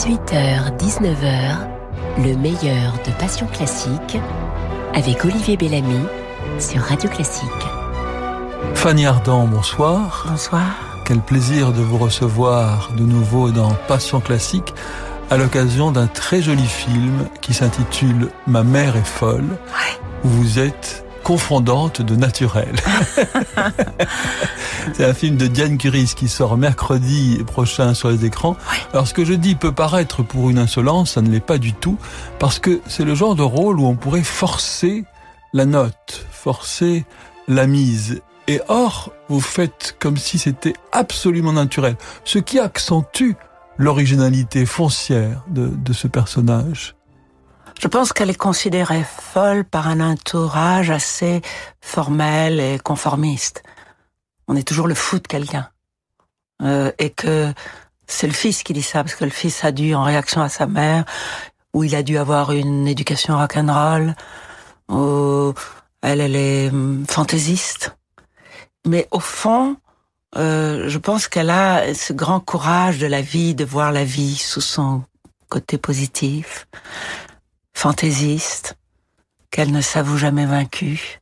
18h, 19h, le meilleur de Passion Classique avec Olivier Bellamy sur Radio Classique. Fanny Ardant, bonsoir. Bonsoir. Quel plaisir de vous recevoir de nouveau dans Passion Classique à l'occasion d'un très joli film qui s'intitule Ma mère est folle, où vous êtes confondante de naturel. C'est un film de Diane Curis qui sort mercredi prochain sur les écrans. Alors ce que je dis peut paraître pour une insolence, ça ne l'est pas du tout, parce que c'est le genre de rôle où on pourrait forcer la note, forcer la mise. Et or, vous faites comme si c'était absolument naturel, ce qui accentue l'originalité foncière de, de ce personnage. Je pense qu'elle est considérée folle par un entourage assez formel et conformiste. On est toujours le fou de quelqu'un. Euh, et que c'est le fils qui dit ça, parce que le fils a dû, en réaction à sa mère, où il a dû avoir une éducation rock'n'roll, où elle, elle est hum, fantaisiste. Mais au fond, euh, je pense qu'elle a ce grand courage de la vie, de voir la vie sous son côté positif fantaisiste, qu'elle ne s'avoue jamais vaincue,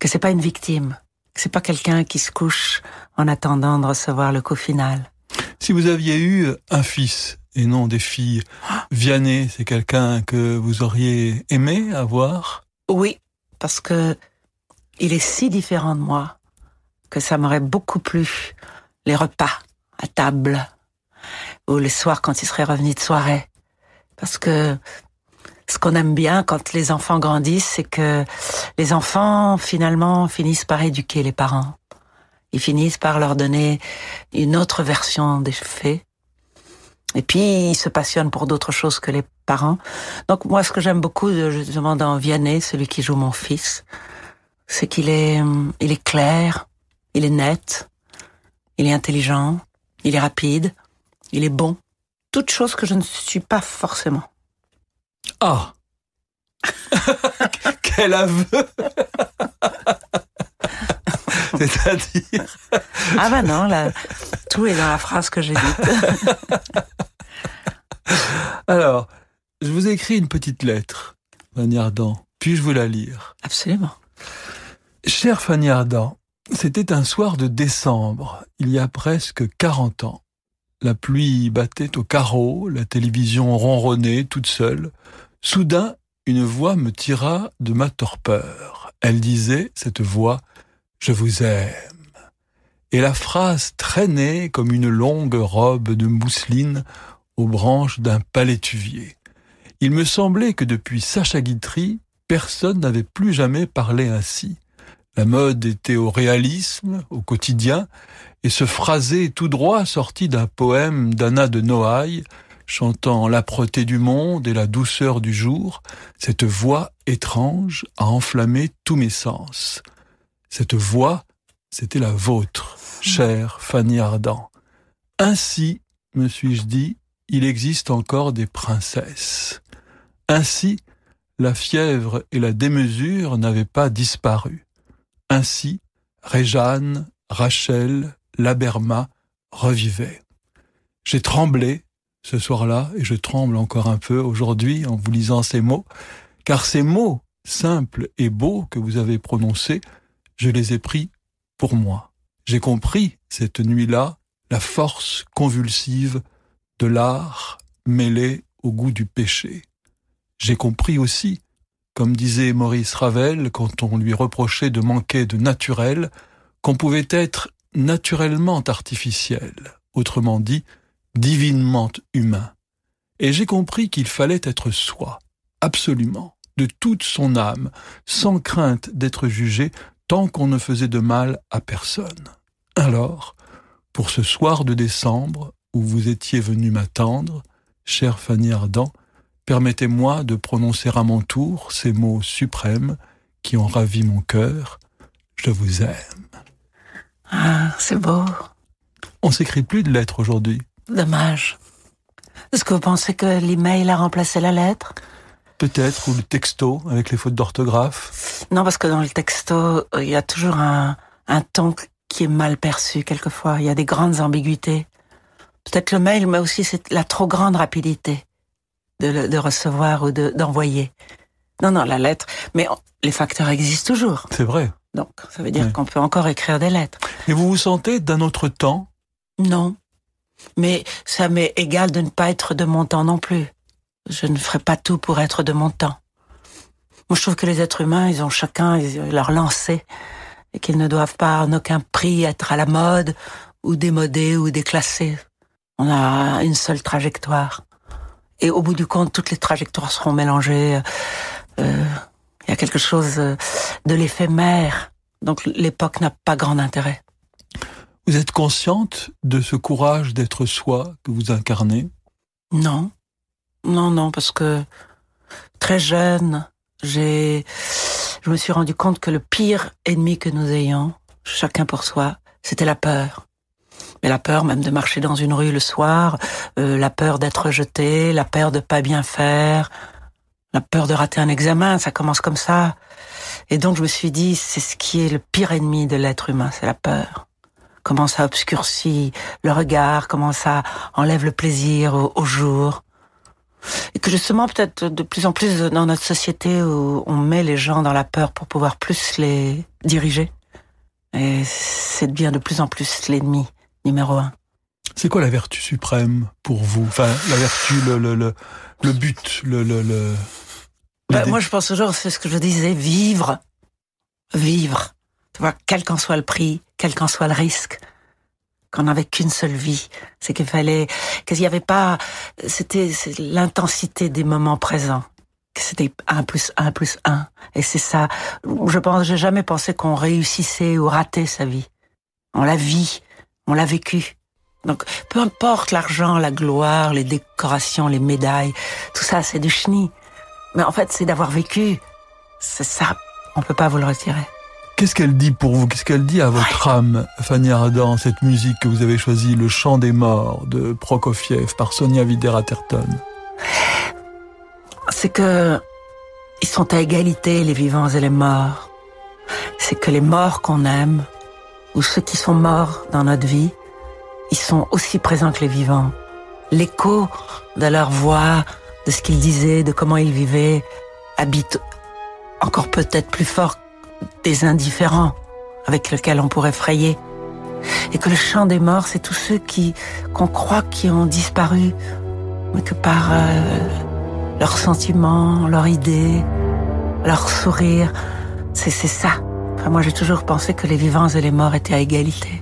que c'est pas une victime, que c'est pas quelqu'un qui se couche en attendant de recevoir le coup final. Si vous aviez eu un fils et non des filles, Vianney, c'est quelqu'un que vous auriez aimé avoir? Oui, parce que il est si différent de moi que ça m'aurait beaucoup plu les repas à table ou les soirs quand il serait revenu de soirée. Parce que ce qu'on aime bien quand les enfants grandissent, c'est que les enfants finalement finissent par éduquer les parents. Ils finissent par leur donner une autre version des faits. Et puis, ils se passionnent pour d'autres choses que les parents. Donc, moi, ce que j'aime beaucoup, justement, dans Vianney, celui qui joue mon fils, c'est qu'il est, il est clair, il est net, il est intelligent, il est rapide, il est bon. Toutes choses que je ne suis pas forcément. Ah Quel aveu C'est-à-dire Ah ben non, là, tout est dans la phrase que j'ai dite. Alors, je vous ai écrit une petite lettre, Fanny Ardant. Puis-je vous la lire? Absolument. Cher Fanny Ardant, c'était un soir de décembre, il y a presque 40 ans. La pluie battait au carreau, la télévision ronronnait toute seule. Soudain, une voix me tira de ma torpeur. Elle disait, cette voix, Je vous aime. Et la phrase traînait comme une longue robe de mousseline aux branches d'un palétuvier. Il me semblait que depuis Sacha Guitry, personne n'avait plus jamais parlé ainsi. La mode était au réalisme, au quotidien, et ce phrasé tout droit sorti d'un poème d'Anna de Noailles, chantant l'âpreté du monde et la douceur du jour, cette voix étrange a enflammé tous mes sens. Cette voix, c'était la vôtre, chère Fanny Ardant. Ainsi, me suis-je dit, il existe encore des princesses. Ainsi, la fièvre et la démesure n'avaient pas disparu. Ainsi, Réjeanne, Rachel, Laberma revivaient. J'ai tremblé ce soir-là, et je tremble encore un peu aujourd'hui en vous lisant ces mots, car ces mots simples et beaux que vous avez prononcés, je les ai pris pour moi. J'ai compris cette nuit-là la force convulsive de l'art mêlé au goût du péché. J'ai compris aussi, comme disait Maurice Ravel quand on lui reprochait de manquer de naturel, qu'on pouvait être naturellement artificiel, autrement dit, divinement humain. Et j'ai compris qu'il fallait être soi, absolument, de toute son âme, sans crainte d'être jugé tant qu'on ne faisait de mal à personne. Alors, pour ce soir de décembre, où vous étiez venu m'attendre, chère Fanny Ardant, permettez-moi de prononcer à mon tour ces mots suprêmes qui ont ravi mon cœur. Je vous aime. Ah, c'est beau. On s'écrit plus de lettres aujourd'hui. Dommage. Est-ce que vous pensez que l'email a remplacé la lettre? Peut-être, ou le texto avec les fautes d'orthographe. Non, parce que dans le texto, il y a toujours un, un ton qui est mal perçu quelquefois. Il y a des grandes ambiguïtés. Peut-être le mail, mais aussi c'est la trop grande rapidité de, de recevoir ou d'envoyer. non, non, la lettre. Mais les facteurs existent toujours. C'est vrai. Donc, ça veut dire qu'on peut encore écrire des lettres. Et vous vous sentez d'un autre temps? Non. Mais ça m'est égal de ne pas être de mon temps non plus. Je ne ferai pas tout pour être de mon temps. Moi, je trouve que les êtres humains, ils ont chacun leur lancée et qu'ils ne doivent pas en aucun prix être à la mode ou démodés ou déclassés. On a une seule trajectoire. Et au bout du compte, toutes les trajectoires seront mélangées. Euh, il y a quelque chose de l'éphémère. Donc l'époque n'a pas grand intérêt. Vous êtes consciente de ce courage d'être soi que vous incarnez? Non. Non, non, parce que très jeune, j'ai, je me suis rendu compte que le pire ennemi que nous ayons, chacun pour soi, c'était la peur. Mais la peur même de marcher dans une rue le soir, euh, la peur d'être jeté, la peur de pas bien faire, la peur de rater un examen, ça commence comme ça. Et donc je me suis dit, c'est ce qui est le pire ennemi de l'être humain, c'est la peur. Comment ça obscurcit le regard, comment ça enlève le plaisir au jour et que justement peut-être de plus en plus dans notre société où on met les gens dans la peur pour pouvoir plus les diriger. Et c'est bien de plus en plus l'ennemi numéro un. C'est quoi la vertu suprême pour vous? Enfin, la vertu, le, le, le, le but, le... le, le bah, moi, je pense toujours, c'est ce que je disais, vivre. Vivre. Tu vois, quel qu'en soit le prix, quel qu'en soit le risque qu'on n'avait qu'une seule vie. C'est qu'il fallait, qu'il n'y avait pas, c'était l'intensité des moments présents. Que c'était un plus un plus un. Et c'est ça. Je pense, j'ai jamais pensé qu'on réussissait ou ratait sa vie. On la vit, on l'a vécu. Donc, peu importe l'argent, la gloire, les décorations, les médailles, tout ça, c'est du chenille. Mais en fait, c'est d'avoir vécu. C'est ça. On peut pas vous le retirer. Qu'est-ce qu'elle dit pour vous? Qu'est-ce qu'elle dit à votre âme, Fanny Ardant, cette musique que vous avez choisie, Le chant des morts de Prokofiev par Sonia Videra-Terton C'est que ils sont à égalité, les vivants et les morts. C'est que les morts qu'on aime, ou ceux qui sont morts dans notre vie, ils sont aussi présents que les vivants. L'écho de leur voix, de ce qu'ils disaient, de comment ils vivaient, habite encore peut-être plus fort des indifférents avec lesquels on pourrait frayer. Et que le chant des morts, c'est tous ceux qui qu'on croit qui ont disparu, mais que par euh, leurs sentiments, leurs idées, leurs sourires, c'est ça. Enfin, moi, j'ai toujours pensé que les vivants et les morts étaient à égalité.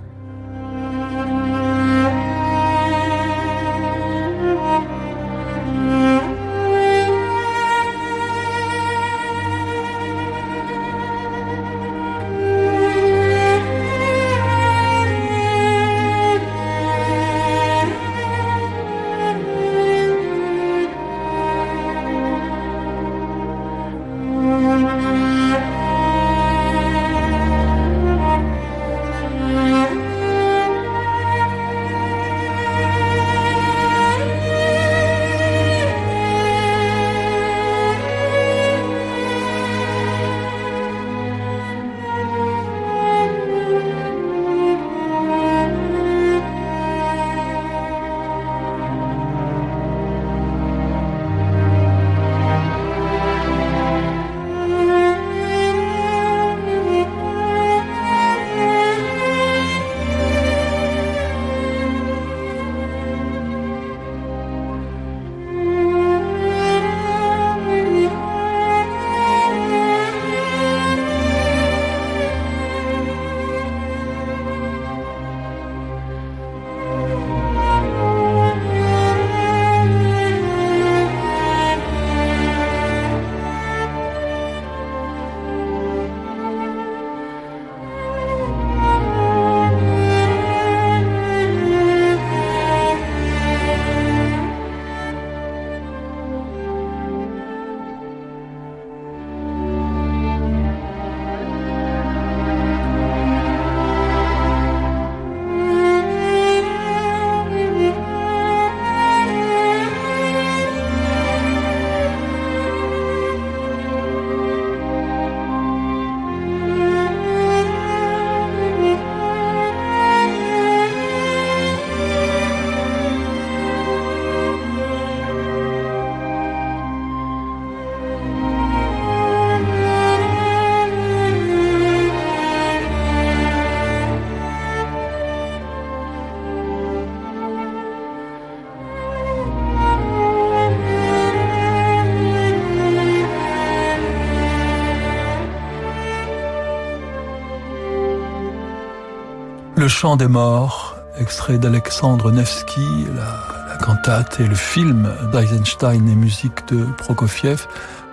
Le chant des morts, extrait d'Alexandre Nevsky, la, la, cantate et le film d'Eisenstein et musique de Prokofiev,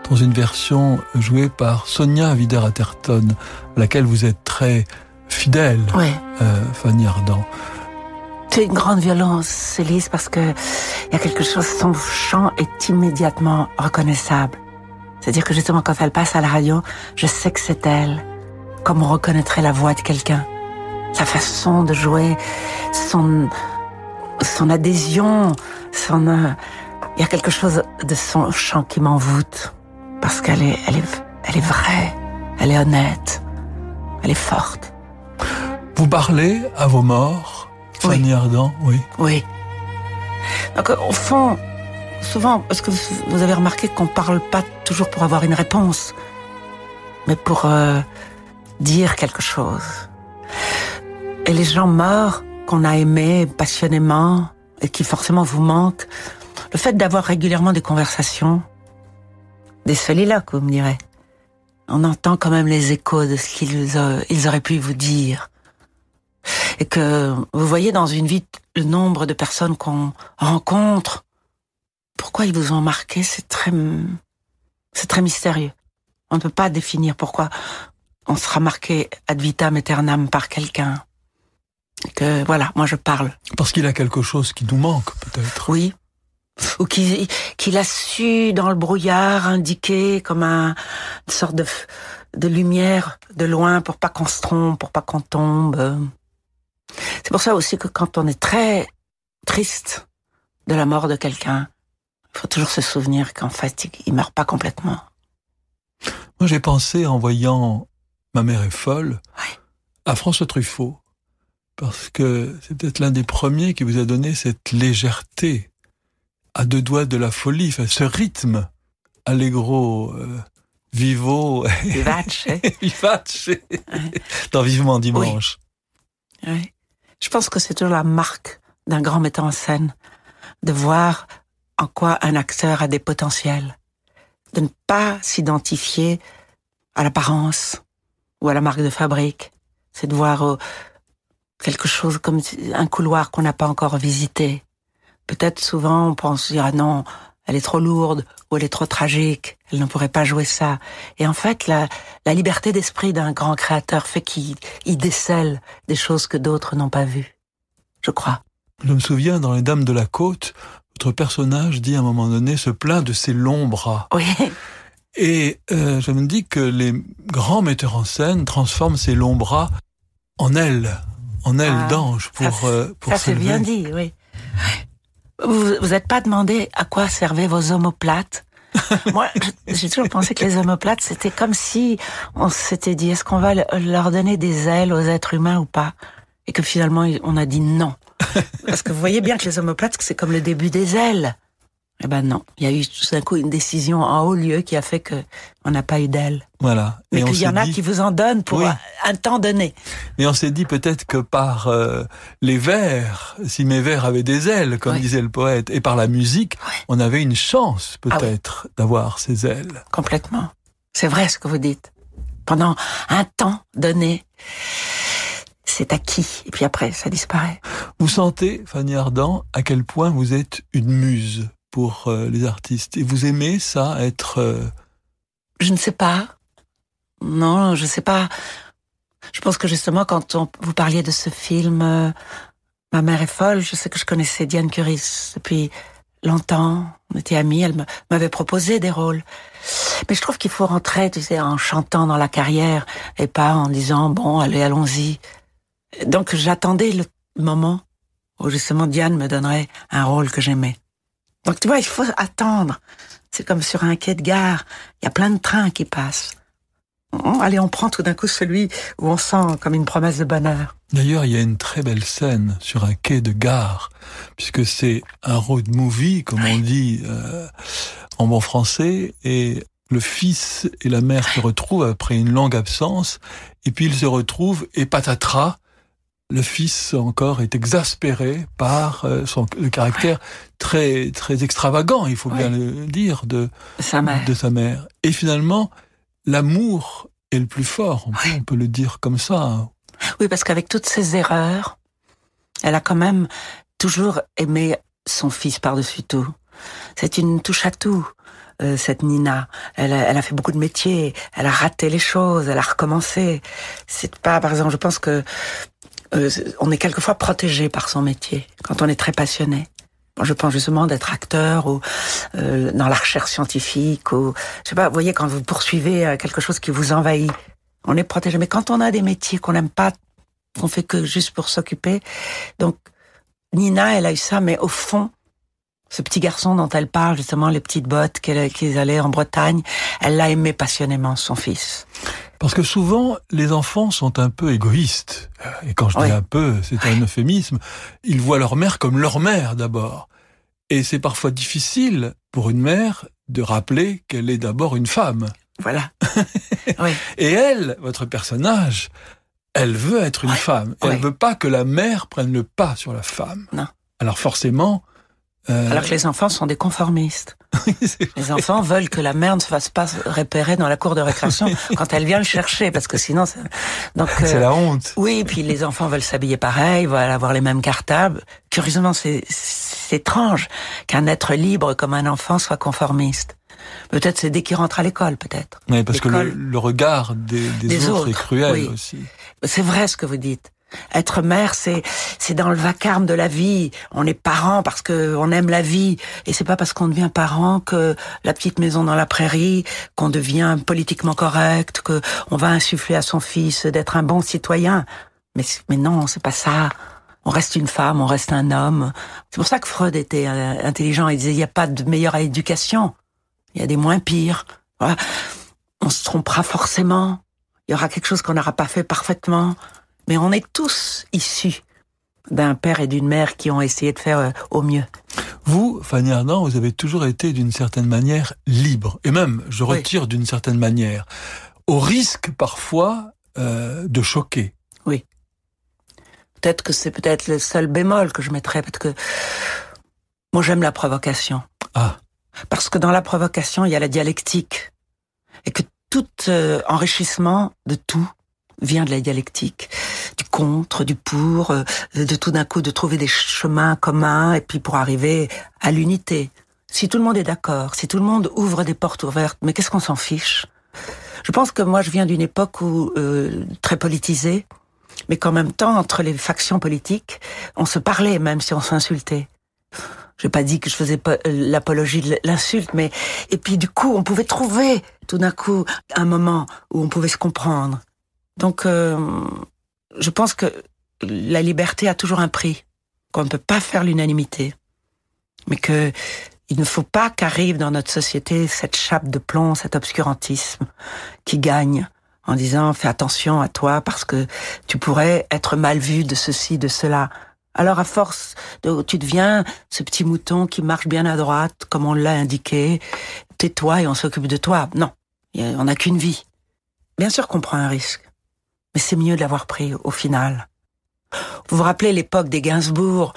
dans une version jouée par Sonia Wider-Atherton, à laquelle vous êtes très fidèle, euh, Fanny Ardant. C'est une grande violence, Elise, parce que il y a quelque chose, son chant est immédiatement reconnaissable. C'est-à-dire que justement, quand elle passe à la radio, je sais que c'est elle, comme on reconnaîtrait la voix de quelqu'un. Sa façon de jouer, son, son adhésion, son, euh, il y a quelque chose de son chant qui m'envoûte. Parce qu'elle est, elle est, elle est vraie, elle est honnête, elle est forte. Vous parlez à vos morts, Fanny Oui. Ardant, oui. Oui. Donc, au fond, souvent, parce que vous- vous avez remarqué qu'on parle pas toujours pour avoir une réponse, mais pour euh, dire quelque chose? Et les gens morts qu'on a aimés passionnément et qui forcément vous manquent, le fait d'avoir régulièrement des conversations, des soliloques, vous me direz, on entend quand même les échos de ce qu'ils euh, ils auraient pu vous dire. Et que vous voyez dans une vie le nombre de personnes qu'on rencontre, pourquoi ils vous ont marqué, c'est très, c'est très mystérieux. On ne peut pas définir pourquoi on sera marqué ad vitam aeternam par quelqu'un. Que voilà, moi je parle. Parce qu'il a quelque chose qui nous manque, peut-être. Oui. Ou qu'il a su dans le brouillard indiquer comme un, une sorte de, de lumière de loin pour pas qu'on se trompe, pour pas qu'on tombe. C'est pour ça aussi que quand on est très triste de la mort de quelqu'un, il faut toujours se souvenir qu'en fait, il, il meurt pas complètement. Moi, j'ai pensé en voyant Ma mère est folle Oui. à François Truffaut. Parce que c'est peut-être l'un des premiers qui vous a donné cette légèreté à deux doigts de la folie, enfin, ce rythme allegro euh, vivo Vivace. vivace dans Vivement Dimanche. Oui. Je pense que c'est toujours la marque d'un grand metteur en scène de voir en quoi un acteur a des potentiels, de ne pas s'identifier à l'apparence ou à la marque de fabrique. C'est de voir euh, quelque chose comme un couloir qu'on n'a pas encore visité. Peut-être souvent on pense dire ah non, elle est trop lourde ou elle est trop tragique, elle ne pourrait pas jouer ça. Et en fait, la, la liberté d'esprit d'un grand créateur fait qu'il il décèle des choses que d'autres n'ont pas vues. Je crois. Je me souviens, dans Les Dames de la Côte, votre personnage dit à un moment donné se plaint de ses longs bras. Oui, Et euh, je me dis que les grands metteurs en scène transforment ces longs bras en ailes, en ailes Ah, d'ange pour, ça, euh, pour ça c'est s'élever. bien dit, oui. Vous vous êtes pas demandé à quoi servaient vos omoplates? Moi, j'ai toujours pensé que les omoplates, c'était comme si on s'était dit, est-ce qu'on va le- leur donner des ailes aux êtres humains ou pas? Et que finalement, on a dit non. Parce que vous voyez bien que les omoplates, c'est comme le début des ailes. Eh ben non, il y a eu tout d'un coup une décision en haut lieu qui a fait que on n'a pas eu d'ailes. Voilà. Mais qu'il y en a dit- qui vous en donnent pour Oui. un, temps donné. Et on s'est dit peut-être que par euh, les vers, si mes vers avaient des ailes, comme Oui. disait le poète, et par la musique, Oui. on avait une chance Ah peut-être d'avoir ces ailes. Complètement. C'est vrai ce que vous dites. Pendant un temps donné, c'est acquis. Et puis après, ça disparaît. Vous sentez, Fanny Ardant, à quel point vous êtes une muse? Pour euh, les artistes. Et vous aimez ça, être... euh, Je ne sais pas. Non, je ne sais pas. Je pense que justement, quand on, vous parliez de ce film, euh, Ma mère est folle, je sais que je connaissais Diane Curis depuis longtemps. On était amis, elle m'avait proposé des rôles. Mais je trouve qu'il faut rentrer, tu sais, en chantant dans la carrière et pas en disant, bon, allez, allons-y. Donc j'attendais le moment où justement Diane me donnerait un rôle que j'aimais. Donc tu vois, il faut attendre. C'est comme sur un quai de gare. Il y a plein de trains qui passent. Oh, Allez, on prend tout d'un coup celui où on sent comme une promesse de bonheur. D'ailleurs, il y a une très belle scène sur un quai de gare, puisque c'est un road movie, comme on dit euh, en bon français, et le fils et la mère se retrouvent après une longue absence, et puis ils se retrouvent, et patatras, le fils encore est exaspéré par euh, son, le caractère très très extravagant, il faut bien le dire, de, Sa mère. de sa mère. Et finalement, l'amour est le plus fort, on peut, on peut le dire comme ça. Oui, parce qu'avec toutes ces erreurs, elle a quand même toujours aimé son fils par-dessus tout. C'est une touche à tout. Euh, cette Nina. Elle a, elle a fait beaucoup de métiers, elle a raté les choses, elle a recommencé. C'est pas, par exemple, je pense que euh, on est quelquefois protégé par son métier quand on est très passionné. je pense justement d'être acteur ou euh, dans la recherche scientifique ou je sais pas. Vous voyez quand vous poursuivez quelque chose qui vous envahit, on est protégé. Mais quand on a des métiers qu'on n'aime pas, qu'on fait que juste pour s'occuper, donc Nina, elle a eu ça, mais au fond, ce petit garçon dont elle parle, justement, les petites bottes qu'ils allaient en Bretagne, elle l'a aimé passionnément, son fils. Parce que souvent, les enfants sont un peu égoïstes. Et quand je dis un peu, c'est un euphémisme. Ils voient leur mère comme leur mère d'abord. Et c'est parfois difficile pour une mère de rappeler qu'elle est d'abord une femme. Voilà. oui. Et elle, votre personnage, elle veut être une femme. Elle veut pas que la mère prenne le pas sur la femme. Non. Alors forcément, euh, Alors que les enfants sont des conformistes. les enfants veulent que la mère ne se fasse pas repérer dans la cour de récréation quand elle vient le chercher, parce que sinon, donc c'est euh, la honte. Oui, puis les enfants veulent s'habiller pareil, veulent avoir les mêmes cartables. Curieusement, c'est étrange qu'un être libre comme un enfant soit conformiste. Peut-être c'est dès qu'il rentre à l'école, peut-être. Oui, parce que le, regard des, autres, est cruel aussi. C'est vrai ce que vous dites. Être mère, c'est c'est dans le vacarme de la vie. On est parent parce que on aime la vie, et c'est pas parce qu'on devient parent que la petite maison dans la prairie, qu'on devient politiquement correct, que on va insuffler à son fils d'être un bon citoyen. Mais mais non, c'est pas ça. On reste une femme, on reste un homme. C'est pour ça que Freud était euh, intelligent. Il disait il n'y a pas de meilleure éducation. Il y a des moins pires. On se trompera forcément. Il y aura quelque chose qu'on n'aura pas fait parfaitement mais on est tous issus d'un père et d'une mère qui ont essayé de faire euh, au mieux. Vous, Fanny Ardant, vous avez toujours été d'une certaine manière libre, et même, je retire d'une certaine manière, au risque parfois euh, de choquer. Oui. Peut-être que c'est peut-être le seul bémol que je mettrais, parce que moi j'aime la provocation. Ah. Parce que dans la provocation, il y a la dialectique, et que tout euh, enrichissement de tout vient de la dialectique, contre, du pour, euh, de tout d'un coup de trouver des chemins communs et puis pour arriver à l'unité. Si tout le monde est d'accord, si tout le monde ouvre des portes ouvertes, mais qu'est-ce qu'on s'en fiche? Je pense que moi je viens d'une époque où euh, très politisée, mais qu'en même temps entre les factions politiques, on se parlait même si on s'insultait. J'ai pas dit que je faisais euh, l'apologie de l'insulte, mais et puis du coup, on pouvait trouver tout d'un coup un moment où on pouvait se comprendre. Donc, je pense que la liberté a toujours un prix, qu'on ne peut pas faire l'unanimité, mais que il ne faut pas qu'arrive dans notre société cette chape de plomb, cet obscurantisme qui gagne en disant fais attention à toi parce que tu pourrais être mal vu de ceci, de cela. Alors à force, de, tu deviens ce petit mouton qui marche bien à droite, comme on l'a indiqué, tais-toi et on s'occupe de toi. Non, on n'a qu'une vie. Bien sûr qu'on prend un risque mais c'est mieux de l'avoir pris au final. Vous vous rappelez l'époque des Gainsbourg,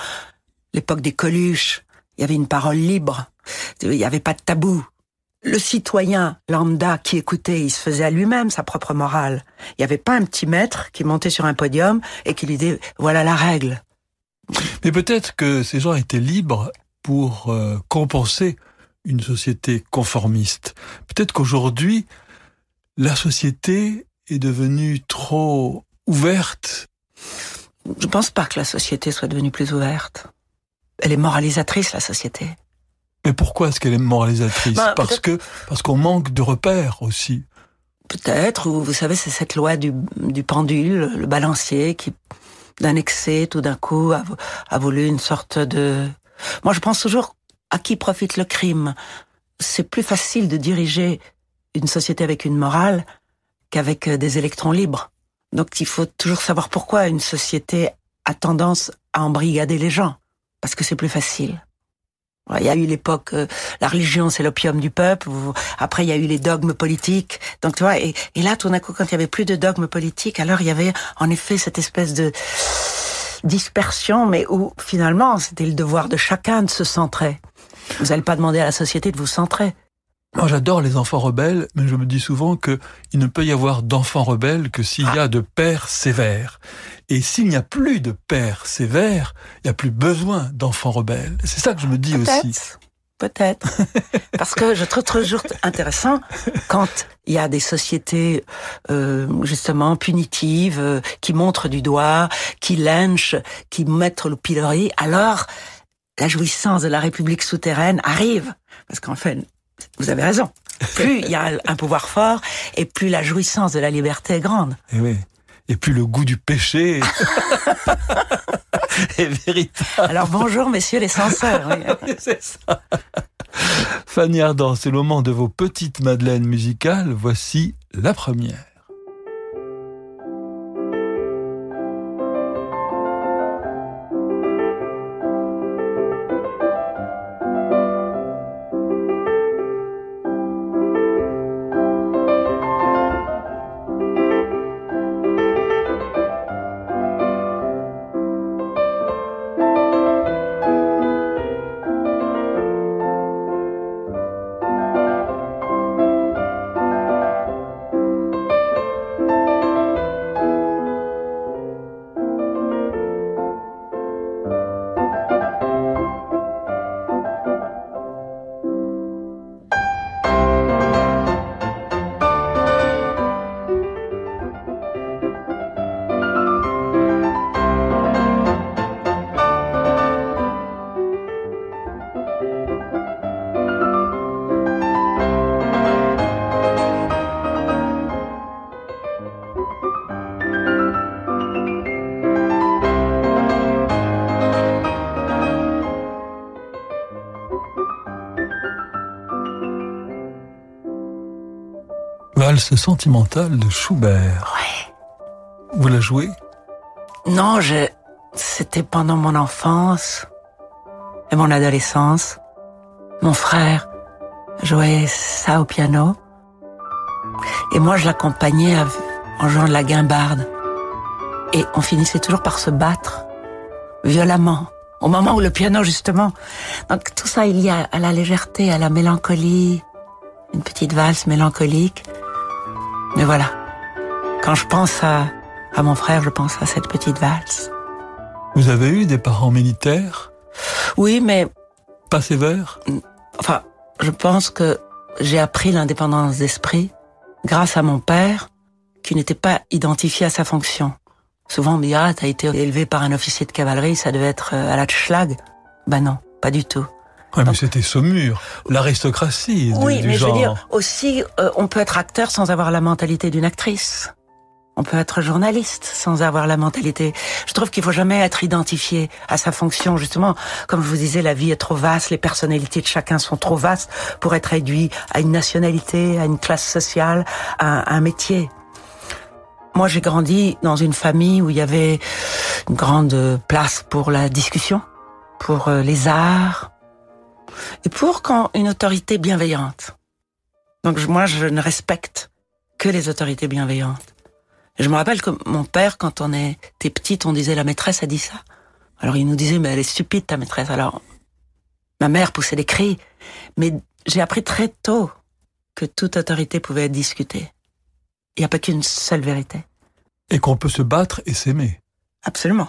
l'époque des Coluches, il y avait une parole libre, il n'y avait pas de tabou. Le citoyen lambda qui écoutait, il se faisait à lui-même sa propre morale. Il n'y avait pas un petit maître qui montait sur un podium et qui lui disait voilà la règle. Mais peut-être que ces gens étaient libres pour euh, compenser une société conformiste. Peut-être qu'aujourd'hui, la société est devenue trop ouverte Je ne pense pas que la société soit devenue plus ouverte. Elle est moralisatrice, la société. Mais pourquoi est-ce qu'elle est moralisatrice bah, Parce que parce qu'on manque de repères aussi. Peut-être, ou vous savez, c'est cette loi du, du pendule, le balancier, qui d'un excès, tout d'un coup, a, a voulu une sorte de... Moi, je pense toujours à qui profite le crime? C'est plus facile de diriger une société avec une morale qu'avec euh, des électrons libres. Donc il faut toujours savoir pourquoi une société a tendance à embrigader les gens, parce que c'est plus facile. Il y a eu l'époque, euh, la religion c'est l'opium du peuple. Après il y a eu les dogmes politiques. Donc tu vois, et, là tout d'un coup quand il y avait plus de dogmes politiques, alors il y avait en effet cette espèce de dispersion, mais où finalement c'était le devoir de chacun de se centrer. Vous n'allez pas demander à la société de vous centrer. Moi, j'adore les enfants rebelles, mais je me dis souvent que il ne peut y avoir d'enfants rebelles que s'il y a de pères sévères. Et s'il n'y a plus de pères sévères, il n'y a plus besoin d'enfants rebelles. C'est ça que je me dis aussi. Peut-être. Parce que je trouve toujours intéressant quand il y a des sociétés euh, justement punitives euh, qui montrent du doigt, qui lynchent, qui mettent le pilori. Alors, la jouissance de la République souterraine arrive. Parce qu'en fait, vous avez raison. Plus il y a un pouvoir fort, et plus la jouissance de la liberté est grande. Et eh oui. Et plus le goût du péché est véritable. Alors bonjour, messieurs les censeurs. Oui. c'est ça. Fanny Ardant, c'est le moment de vos petites madeleines musicales. Voici la première. Valse sentimentale de Schubert. Ouais. Vous la jouez? Non, je... c'était pendant mon enfance et mon adolescence. Mon frère jouait ça au piano. Et moi, je l'accompagnais en jouant de la guimbarde. Et on finissait toujours par se battre violemment. Au moment où le piano, justement. Donc tout ça, il y a à la légèreté, à la mélancolie, une petite valse mélancolique. Mais voilà, quand je pense à, à mon frère, je pense à cette petite valse. Vous avez eu des parents militaires? Oui, mais... Pas sévères? Enfin, je pense que j'ai appris l'indépendance d'esprit grâce à mon père, qui n'était pas identifié à sa fonction. Souvent on me dit, ah, t'as été élevé par un officier de cavalerie, ça devait être euh, à la Schlag. Ben non, pas du tout. Ouais, mais c'était Saumur, l'aristocratie. Oui, mais je veux dire, aussi, euh, on peut être acteur sans avoir la mentalité d'une actrice. On peut être journaliste sans avoir la mentalité. Je trouve qu'il faut jamais être identifié à sa fonction. Justement, comme je vous disais, la vie est trop vaste, les personnalités de chacun sont trop vastes pour être réduits à une nationalité, à une classe sociale, à un métier. Moi, j'ai grandi dans une famille où il y avait une grande place pour la discussion, pour euh, les arts, et pour quand une autorité bienveillante. Donc moi, je ne respecte que les autorités bienveillantes. je me rappelle que mon père, quand on était petite, on disait la maîtresse a dit ça. Alors il nous disait mais elle est stupide ta maîtresse. Alors ma mère poussait des cris, mais j'ai appris très tôt que toute autorité pouvait être discutée. Il n'y a pas qu'une seule vérité. Et qu'on peut se battre et s'aimer. Absolument.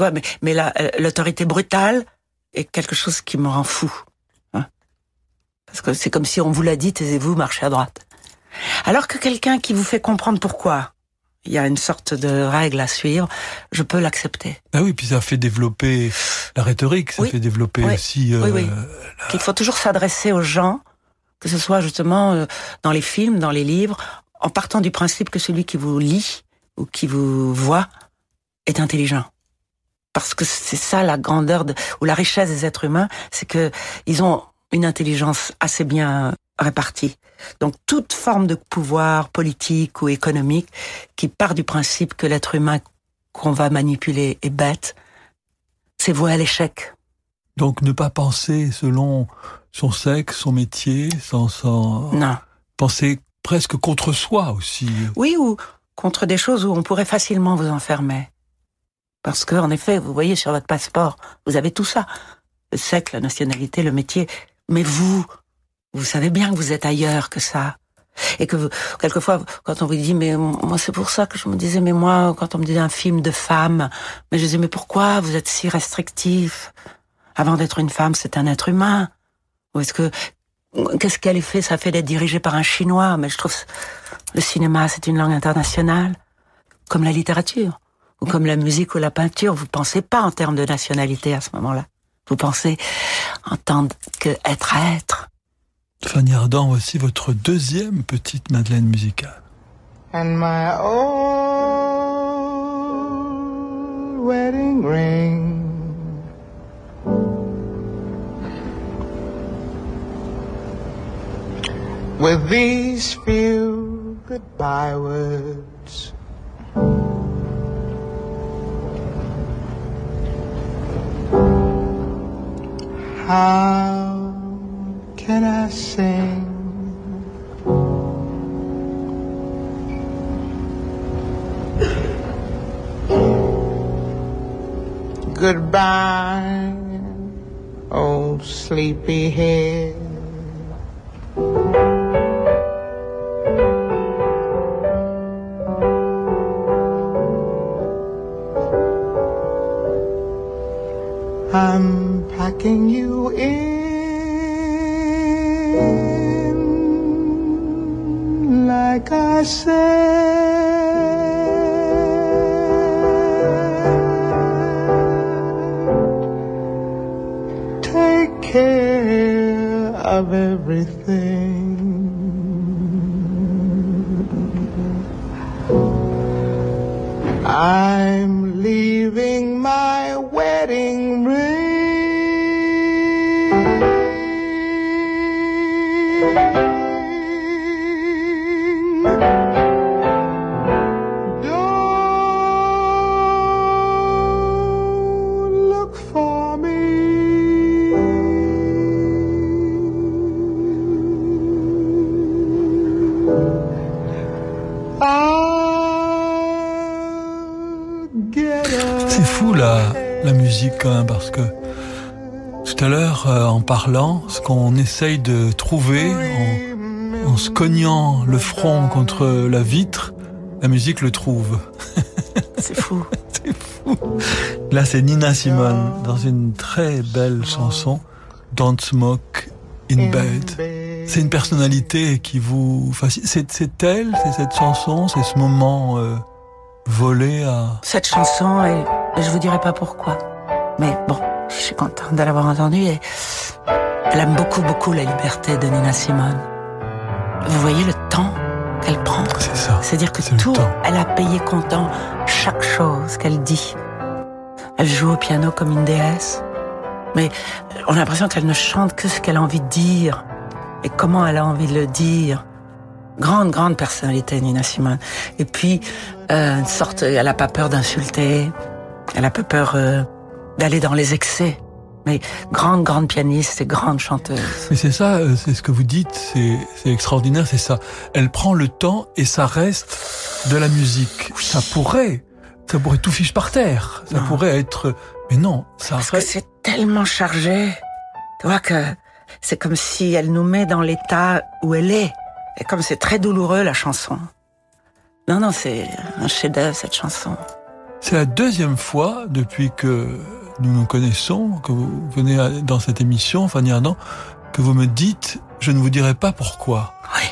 Ouais, mais, mais euh, l'autorité brutale, est quelque chose qui me rend fou. Hein. Parce que c'est comme si on vous l'a dit, taisez-vous, marchez à droite. Alors que quelqu'un qui vous fait comprendre pourquoi il y a une sorte de règle à suivre, je peux l'accepter. Ah oui, puis ça fait développer la rhétorique, ça fait développer aussi... Euh, oui, oui. Qu'il faut toujours s'adresser aux gens, que ce soit justement euh, dans les films, dans les livres, en partant du principe que celui qui vous lit ou qui vous voit est intelligent parce que c'est ça la grandeur de, ou la richesse des êtres humains, c'est que ils ont une intelligence assez bien répartie. Donc toute forme de pouvoir politique ou économique qui part du principe que l'être humain qu'on va manipuler est bête, c'est voué à l'échec. Donc ne pas penser selon son sexe, son métier, sans, sans non. penser presque contre soi aussi. Oui, ou contre des choses où on pourrait facilement vous enfermer. Parce que, en effet, vous voyez sur votre passeport, vous avez tout ça. Le sexe, la nationalité, le métier. Mais vous, Vous savez bien que vous êtes ailleurs que ça. Et que quelquefois, quand on vous dit, mais moi c'est pour ça que je me disais, mais moi, quand on me disait un film de femme, mais je disais, mais pourquoi vous êtes si restrictif? Avant d'être une femme, c'est un être humain. Ou est-ce que qu'est-ce qu'elle fait Ça fait d'être dirigée par un Chinois, mais je trouve le cinéma, c'est une langue internationale, comme la littérature ou comme la musique ou la peinture. Vous pensez pas en termes de nationalité à ce moment-là. Vous pensez en tant que être à être. Fanny Ardant, voici votre deuxième petite Madeleine musicale. And my old wedding ring. With these few goodbye words. How can I sing? Goodbye, old sleepy la, musique quand même parce que tout à l'heure euh, en parlant, ce qu'on essaye de trouver en, en se cognant le front contre la vitre, la musique le trouve. C'est fou. C'est fou. Là, c'est Nina Simone dans une très belle chanson, Don't Smoke in Bed. C'est une personnalité qui vous fascine. C'est, c'est elle, c'est cette chanson, c'est ce moment euh, volé à. Cette chanson, et je vous dirai pas pourquoi. Mais bon, je suis contente de l'avoir entendue et elle aime beaucoup, beaucoup la liberté de Nina Simone. Vous voyez le temps qu'elle prend? C'est ça. C'est-à-dire que tout, elle a payé comptant chaque chose qu'elle dit. Elle joue au piano comme une déesse, mais on a l'impression qu'elle ne chante que ce qu'elle a envie de dire et comment elle a envie de le dire? Grande, grande personnalité, Nina Simone. Et puis, euh, une sorte, elle a pas peur d'insulter, elle a pas peur euh, d'aller dans les excès. Mais grande, grande pianiste et grande chanteuse. Mais c'est ça, euh, c'est ce que vous dites, c'est, c'est extraordinaire, c'est ça. Elle prend le temps et ça reste de la musique. Ça pourrait, ça pourrait tout fiche par terre. Ça Non. pourrait être, mais non, ça Parce que c'est tellement chargé. Tu vois que c'est comme si elle nous met dans l'état où elle est. Et comme c'est très douloureux, la chanson. Non, non, c'est un chef-d'œuvre, cette chanson. C'est la deuxième fois depuis que nous nous connaissons, que vous venez dans cette émission, Fanny Ardant, que vous me dites, je ne vous dirai pas pourquoi. Oui.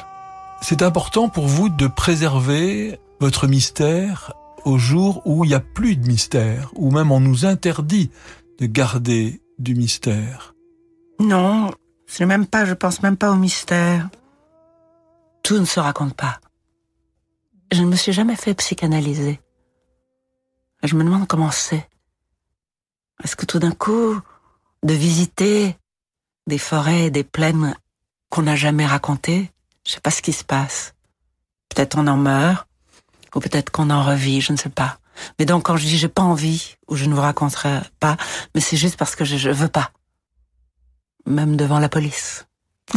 C'est important pour vous de préserver votre mystère au jour où il n'y a plus de mystère, où même on nous interdit de garder du mystère. Non, c'est même pas, je pense même pas au mystère. Tout ne se raconte pas. Je ne me suis jamais fait psychanalyser. Je me demande comment c'est. Est-ce que tout d'un coup, de visiter des forêts des plaines qu'on n'a jamais racontées, je sais pas ce qui se passe. Peut-être on en meurt, ou peut-être qu'on en revit, je ne sais pas. Mais donc quand je dis j'ai pas envie, ou je ne vous raconterai pas, mais c'est juste parce que je, je veux pas même devant la police.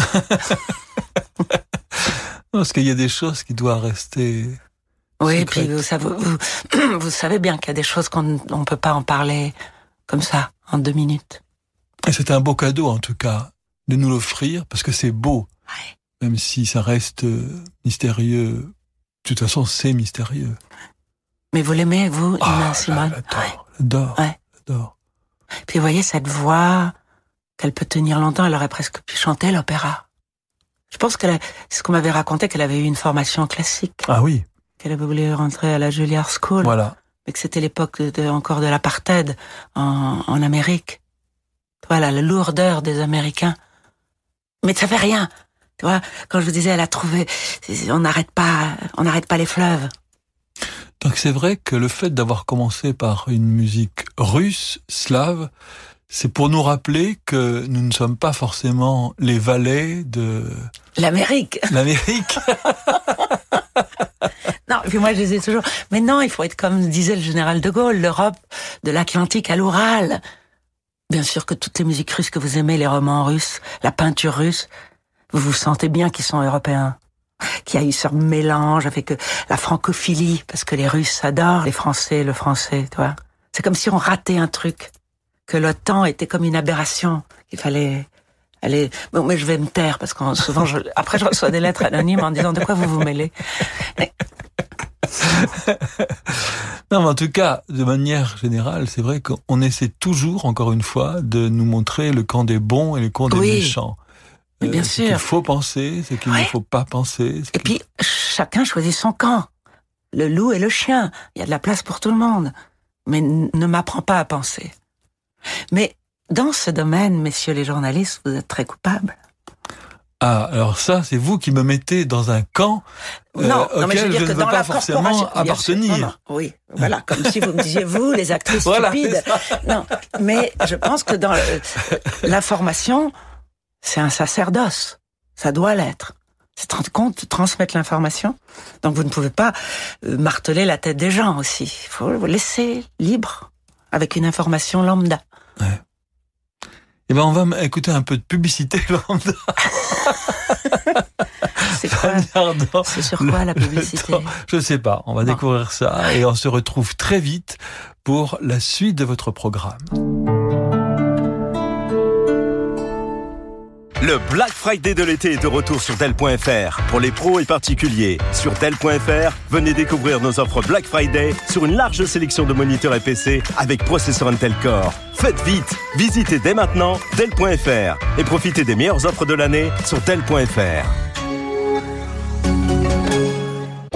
Parce qu'il y a des choses qui doivent rester. Oui, et puis vous savez, vous, vous savez bien qu'il y a des choses qu'on ne peut pas en parler comme ça, en deux minutes. Et c'est un beau cadeau, en tout cas, de nous l'offrir, parce que c'est beau Même si ça reste euh, mystérieux. De toute façon, c'est mystérieux. Mais vous l'aimez, vous, Nina Ah, Simone? j'adore, Ouais. j'adore, Ouais. j'adore. Puis vous voyez cette voix qu'elle peut tenir longtemps, elle aurait presque pu chanter l'opéra. Je pense qu'elle a, c'est ce qu'on m'avait raconté qu'elle avait eu une formation classique, Ah oui, qu'elle avait voulu rentrer à la Juilliard School, voilà. mais que c'était l'époque de- encore de l'apartheid en, en Amérique. Voilà, la lourdeur des Américains. Mais ça fait rien. Tu vois, quand je vous disais, elle a trouvé, on n'arrête pas, on n'arrête pas les fleuves. Donc c'est vrai que le fait d'avoir commencé par une musique russe, slave, c'est pour nous rappeler que nous ne sommes pas forcément les valets de L'Amérique. l'Amérique. Moi je disais toujours, mais non, il faut être comme disait le général de Gaulle, l'Europe de l'Atlantique à l'Oural. Bien sûr que toutes les musiques russes que vous aimez, les romans russes, la peinture russe, vous vous sentez bien qu'ils sont européens. Qu'il y a eu ce mélange avec euh, la francophilie, parce que les Russes adorent les Français, le français, tu vois. C'est comme si on ratait un truc, que l'OTAN était comme une aberration, qu'il fallait aller... Bon, mais je vais me taire, parce que souvent, après je reçois des lettres anonymes en disant de quoi vous vous mêlez? Non, mais en tout cas, de manière générale, c'est vrai qu'on essaie toujours, encore une fois, de nous montrer le camp des bons et le camp des Oui. méchants. Bien ce sûr. qu'il faut penser, ce qu'il ne faut pas penser. ce Et puis, chacun choisit son camp. Le loup et le chien. Il y a de la place pour tout le monde. Mais ne m'apprends pas à penser. Mais dans ce domaine, messieurs les journalistes, vous êtes très coupables. Ah, alors ça, c'est vous qui me mettez dans un camp euh, non, non, mais je veux auquel dire je que ne veux dans pas la forcément appartenir. non, non, oui, voilà, comme si vous me disiez vous, les actrices Voilà, stupides. Non, mais je pense que dans l'information, c'est un sacerdoce. Ça doit l'être. C'est rendre compte, transmettre l'information. Donc vous ne pouvez pas euh, marteler la tête des gens aussi. Il faut vous laisser libre avec une information lambda. Eh ben, on va écouter un peu de publicité lambda. C'est quoi C'est sur le- quoi la publicité. Je sais pas. On va Bon. découvrir ça et on se retrouve très vite pour la suite de votre programme. Le Black Friday de l'été est de retour sur Dell.fr. Pour les pros et particuliers, sur Dell.fr, venez découvrir nos offres Black Friday sur une large sélection de moniteurs et PC avec processeur Intel Core. Faites vite, visitez dès maintenant Dell.fr et profitez des meilleures offres de l'année sur Dell.fr.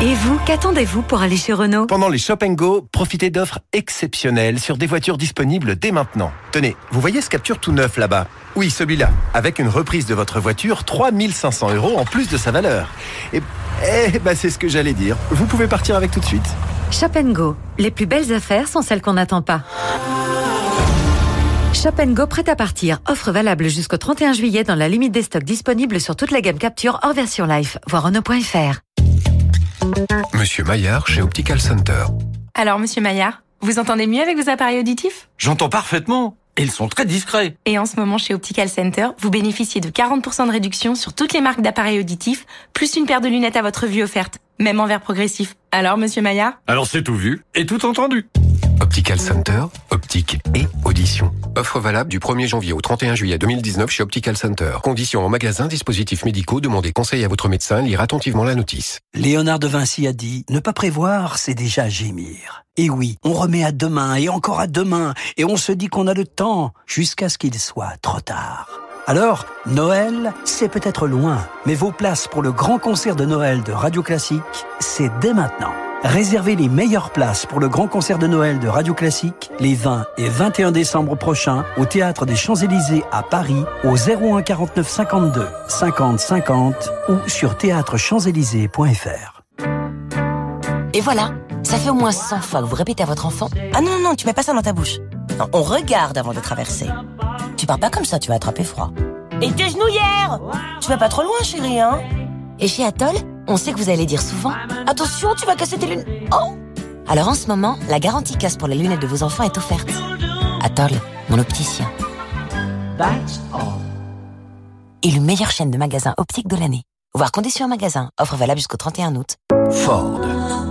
Et vous, qu'attendez-vous pour aller chez Renault Pendant les Shop Go, profitez d'offres exceptionnelles sur des voitures disponibles dès maintenant. Tenez, vous voyez ce capture tout neuf là-bas? Oui, celui-là. Avec une reprise de votre voiture, 3500 euros en plus de sa valeur. Et eh, bah, c'est ce que j'allais dire. Vous pouvez partir avec tout de suite. Shop Go. Les plus belles affaires sont celles qu'on n'attend pas. Shop Go prêt à partir. Offre valable jusqu'au 31 juillet dans la limite des stocks disponibles sur toute la gamme Capture hors version life. Voir Renault.fr. Monsieur Maillard chez Optical Center. Alors, monsieur Maillard, vous entendez mieux avec vos appareils auditifs? J'entends parfaitement. Et ils sont très discrets. Et en ce moment, chez Optical Center, vous bénéficiez de 40% de réduction sur toutes les marques d'appareils auditifs, plus une paire de lunettes à votre vue offerte, même en verre progressif. Alors, monsieur Maillard? Alors c'est tout vu et tout entendu. Optical Center, optique et audition. Offre valable du 1er janvier au 31 juillet 2019 chez Optical Center. Conditions en magasin, dispositifs médicaux, demandez conseil à votre médecin, lire attentivement la notice. Léonard de Vinci a dit Ne pas prévoir, c'est déjà gémir. Et oui, on remet à demain et encore à demain, et on se dit qu'on a le temps jusqu'à ce qu'il soit trop tard. Alors, Noël, c'est peut-être loin, mais vos places pour le grand concert de Noël de Radio Classique, c'est dès maintenant. Réservez les meilleures places pour le grand concert de Noël de Radio Classique les 20 et 21 décembre prochains au Théâtre des Champs-Élysées à Paris au 01 49 52 50 50 ou sur théâtrechamps-élysées.fr. Et voilà, ça fait au moins 100 fois que vous répétez à votre enfant Ah non, non, non, tu mets pas ça dans ta bouche. Non, on regarde avant de traverser. Tu pars pas comme ça, tu vas attraper froid. Et tes genouillères Tu vas pas trop loin, chérie, hein? Et chez Atoll, on sait que vous allez dire souvent Attention, tu vas casser tes lunettes. Oh Alors en ce moment, la garantie casse pour les lunettes de vos enfants est offerte. Atoll, mon opticien. Élu meilleure chaîne de magasins optiques de l'année. Voir conditions en magasin. Offre valable jusqu'au 31 août. Ford.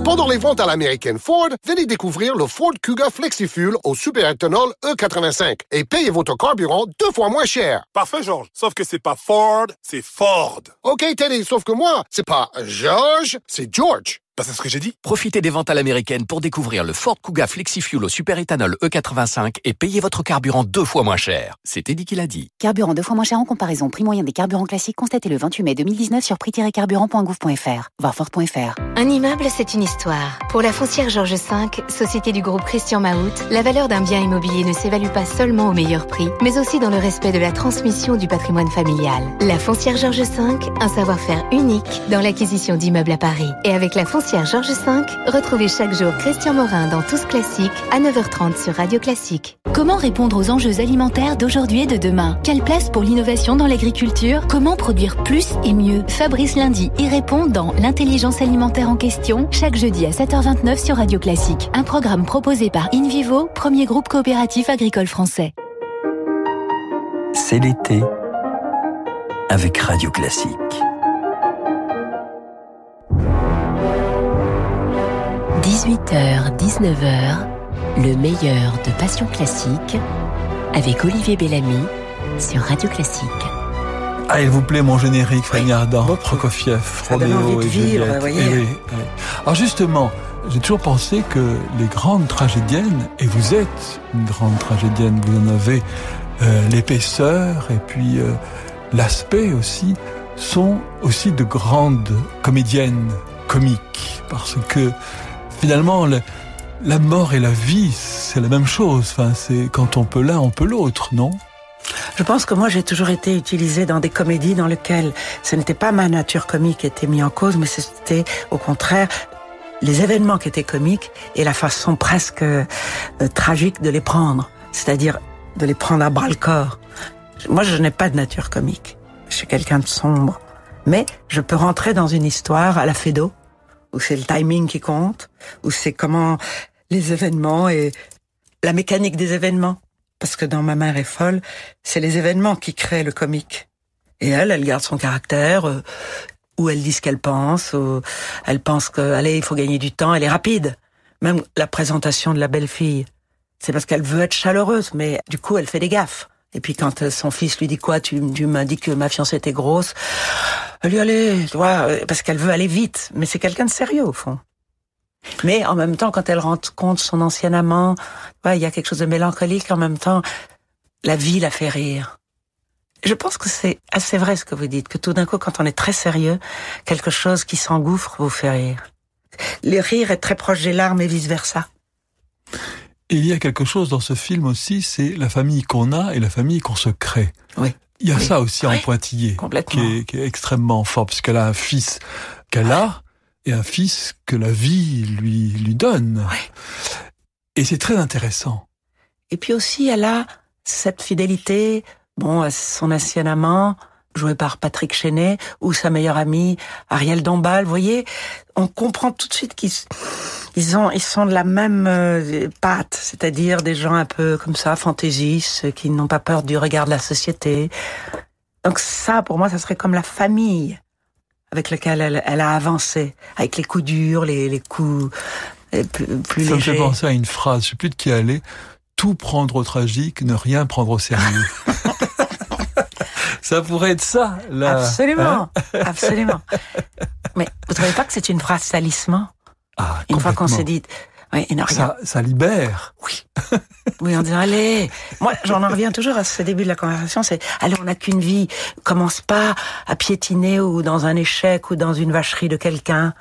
Pendant les ventes à l'américaine Ford, venez découvrir le Ford Kuga FlexiFuel au superéthanol E85 et payez votre carburant deux fois moins cher. Parfait, Georges. Sauf que c'est pas Ford, c'est Ford. OK, Teddy, sauf que moi, c'est pas George, c'est George. Bah, c'est ce que j'ai dit. Profitez des ventes à l'américaine pour découvrir le Ford Kuga FlexiFuel au superéthanol E85 et payez votre carburant deux fois moins cher. C'est Eddie qui l'a dit. Carburant deux fois moins cher en comparaison. Prix moyen des carburants classiques constaté le 28 mai 2019 sur prix-carburant.gouv.fr. Voir Ford.fr. Un immeuble, c'est une histoire. Pour la foncière Georges V, société du groupe Christian Mahout, la valeur d'un bien immobilier ne s'évalue pas seulement au meilleur prix, mais aussi dans le respect de la transmission du patrimoine familial. La foncière Georges V, un savoir-faire unique dans l'acquisition d'immeubles à Paris. Et avec la foncière Georges V, retrouvez chaque jour Christian Morin dans Tous Classiques à 9h30 sur Radio Classique. Comment répondre aux enjeux alimentaires d'aujourd'hui et de demain? Quelle place pour l'innovation dans l'agriculture? Comment produire plus et mieux? Fabrice Lundi y répond dans L'intelligence alimentaire en question, chaque jeudi à 7h29 sur Radio Classique. Un programme proposé par InVivo, premier groupe coopératif agricole français. C'est l'été avec Radio Classique. 18h, 19h, le meilleur de Passion Classique avec Olivier Bellamy sur Radio Classique. Ah, il vous plaît mon générique, Fanny Ardant, Prokofiev, envie de et vivre, Juliette. vous voyez. Eh oui, eh oui. Alors justement, j'ai toujours pensé que les grandes tragédiennes, et vous êtes une grande tragédienne, vous en avez euh, l'épaisseur et puis euh, l'aspect aussi, sont aussi de grandes comédiennes comiques, parce que finalement, le- la mort et la vie, c'est la même chose. Enfin, c'est quand on peut l'un, on peut l'autre, non? Je pense que moi j'ai toujours été utilisée dans des comédies dans lesquelles ce n'était pas ma nature comique qui était mise en cause, mais c'était au contraire les événements qui étaient comiques et la façon presque euh, tragique de les prendre, c'est-à-dire de les prendre à bras le corps. Moi je n'ai pas de nature comique, je suis quelqu'un de sombre, mais je peux rentrer dans une histoire à la Fédo où c'est le timing qui compte, où c'est comment les événements et la mécanique des événements. Parce que dans Ma mère est folle, c'est les événements qui créent le comique. Et elle, elle garde son caractère, euh, ou elle dit ce qu'elle pense, ou elle pense que, allez, il faut gagner du temps, elle est rapide. Même la présentation de la belle-fille, c'est parce qu'elle veut être chaleureuse, mais du coup, elle fait des gaffes. Et puis quand euh, son fils lui dit quoi, tu, tu m'as dit que ma fiancée était grosse, elle lui allez, tu vois, euh, parce qu'elle veut aller vite. Mais c'est quelqu'un de sérieux au fond. Mais en même temps, quand elle rend compte son ancien amant, il y a quelque chose de mélancolique. En même temps, la vie la fait rire. Je pense que c'est assez vrai ce que vous dites, que tout d'un coup, quand on est très sérieux, quelque chose qui s'engouffre vous fait rire. Le rire est très proche des larmes et vice versa. Et il y a quelque chose dans ce film aussi, c'est la famille qu'on a et la famille qu'on se crée. Oui. Il y a Oui. ça aussi en pointillé, qui est, qui est extrêmement fort, parce qu'elle a un fils qu'elle a et un fils que la vie lui, lui donne. Et c'est très intéressant. Et puis aussi, elle a cette fidélité, bon, à son ancien amant, joué par Patrick Chenet, ou sa meilleure amie, Ariel Dombal. Vous voyez, on comprend tout de suite qu'ils ils ont, ils sont de la même euh, patte, c'est-à-dire des gens un peu comme ça, fantaisistes, qui n'ont pas peur du regard de la société. Donc ça, pour moi, ça serait comme la famille avec laquelle elle, elle a avancé, avec les coups durs, les, les coups plus, plus ça me fait légers. penser à une phrase, je sais plus de qui elle est, tout prendre au tragique, ne rien prendre au sérieux. ça pourrait être ça, là. Absolument, Hein? absolument. Mais vous trouvez pas que c'est une phrase salissement? Ah, Une fois qu'on s'est dit, oui, et ça, ça libère. Oui, en disant, allez, moi, j'en en reviens toujours à ce début de la conversation, c'est, allez, on n'a qu'une vie, commence pas à piétiner ou dans un échec ou dans une vacherie de quelqu'un.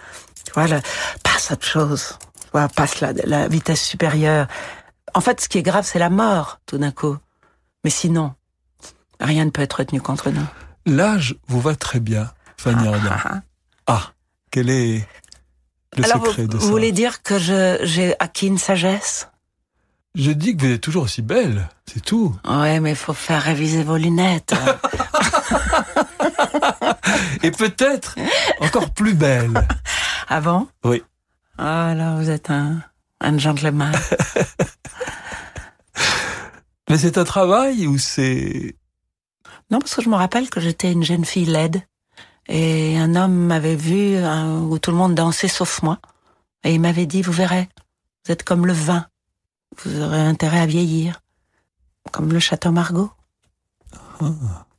Voilà, passe à autre chose. Voilà, passe la, la vitesse supérieure. En fait, ce qui est grave, c'est la mort, tout d'un coup. Mais sinon, rien ne peut être retenu contre nous. L'âge vous va très bien, Fanny Ardant. Ah, quel est le Alors, vous, secret de vous ça voulez dire que j'ai acquis une sagesse? Je dis que vous êtes toujours aussi belle, c'est tout. Ouais, mais il faut faire réviser vos lunettes. Et peut-être encore plus belle. Avant Oui. Ah là, vous êtes un, un gentleman. Mais c'est un travail ou c'est... Non, parce que je me rappelle que j'étais une jeune fille laide. Et un homme m'avait vu hein, où tout le monde dansait sauf moi. Et il m'avait dit, vous verrez, vous êtes comme le vin. Vous aurez intérêt à vieillir. Comme le château Margaux.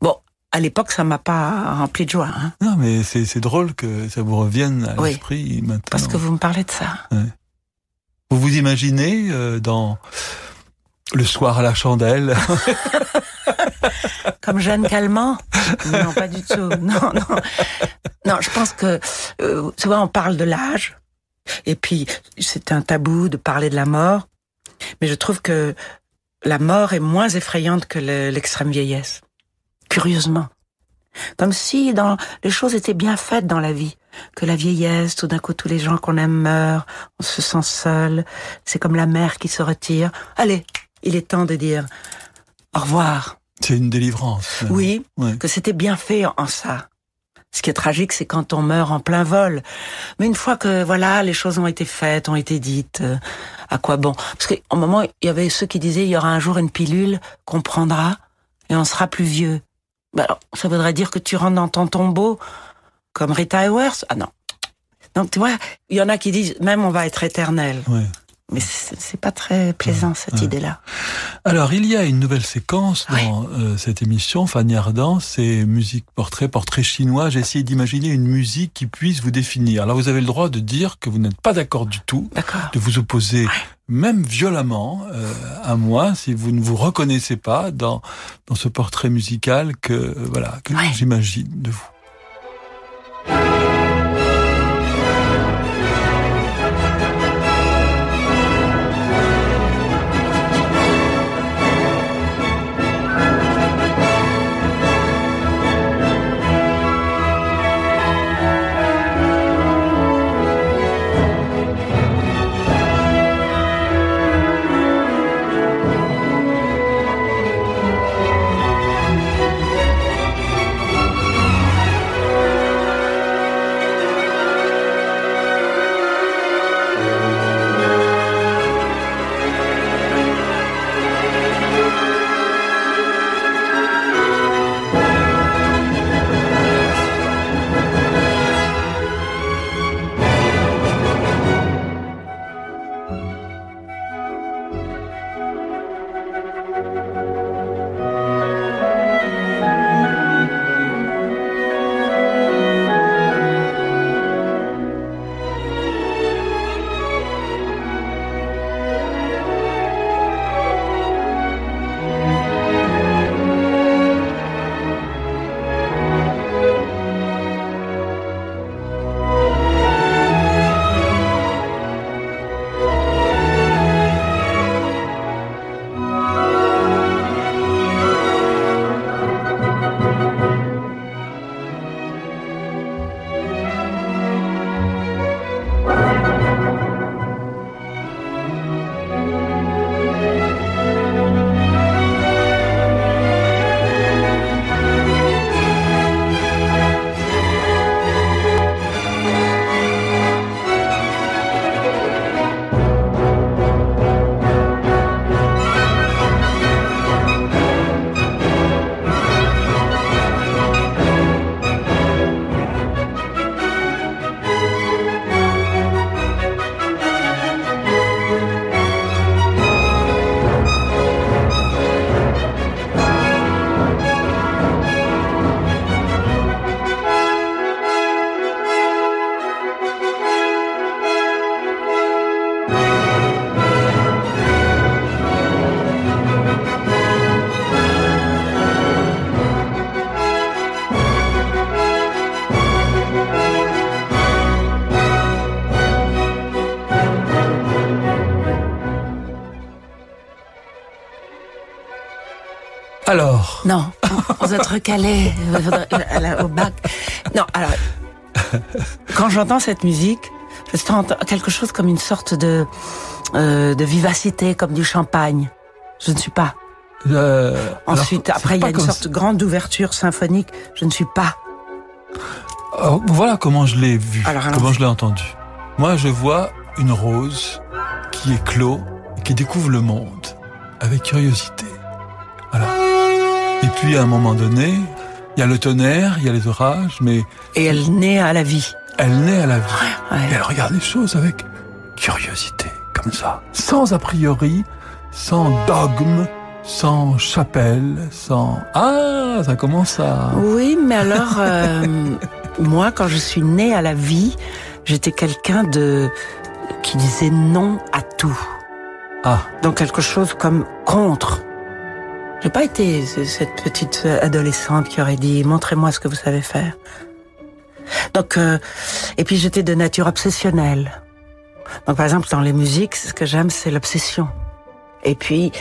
Bon, à l'époque, ça m'a pas rempli de joie. Hein. Non, mais c'est drôle que ça vous revienne à Oui. l'esprit maintenant. Parce que vous me parlez de ça. Vous vous imaginez euh, dans le soir à la chandelle? Comme Jeanne Calment Non, pas du tout. Non, non. Non, je pense que, euh, vois, on parle de l'âge. Et puis, c'est un tabou de parler de la mort. Mais je trouve que la mort est moins effrayante que le- l'extrême vieillesse. Curieusement. Comme si dans, les choses étaient bien faites dans la vie. Que la vieillesse, tout d'un coup, tous les gens qu'on aime meurent. On se sent seul. C'est comme la mère qui se retire. Allez, il est temps de dire au revoir. C'est une délivrance. Oui, Ouais. que c'était bien fait en ça. Ce qui est tragique, c'est quand on meurt en plein vol. Mais une fois que voilà, les choses ont été faites, ont été dites, euh, à quoi bon? Parce qu'au moment, il y avait ceux qui disaient il y aura un jour une pilule qu'on prendra et on sera plus vieux. Ben alors, ça voudrait dire que tu rentres dans ton tombeau comme Rita Hayworth? Ah non. Donc tu vois, il y en a qui disent même on va être éternel. Ouais. Mais c'est pas très plaisant cette idée-là. Alors, il y a une nouvelle séquence dans euh, cette émission, Fanny Ardant, c'est musique portrait, portrait chinois. J'ai essayé d'imaginer une musique qui puisse vous définir. Alors, vous avez le droit de dire que vous n'êtes pas d'accord du tout, de vous opposer même violemment euh, à moi si vous ne vous reconnaissez pas dans, dans ce portrait musical que, euh, voilà, que j'imagine de vous. Te recaler euh, la- au bac. Non, alors, quand j'entends cette musique, je sens quelque chose comme une sorte de, euh, de vivacité, comme du champagne. Je ne suis pas. Euh, Ensuite, alors, après, il y a une sorte de grande ouverture symphonique. Je ne suis pas. Alors, voilà comment je l'ai vu, Alors, comment je l'ai entendu. Moi, je vois une rose qui est clos, qui découvre le monde avec curiosité. Et puis à un moment donné, il y a le tonnerre, il y a les orages, mais... Et elle naît à la vie. Elle naît à la vie. Et elle regarde les choses avec curiosité, comme ça. Sans a priori, sans dogme, sans chapelle, sans... Ah, ça commence à... Oui, mais alors, euh, moi, quand je suis née à la vie, j'étais quelqu'un de qui disait non à tout. Ah. Donc quelque chose comme contre. J'ai pas été cette petite adolescente qui aurait dit montrez-moi ce que vous savez faire. Donc euh, et puis j'étais de nature obsessionnelle. Donc par exemple dans les musiques, ce que j'aime c'est l'obsession. Et puis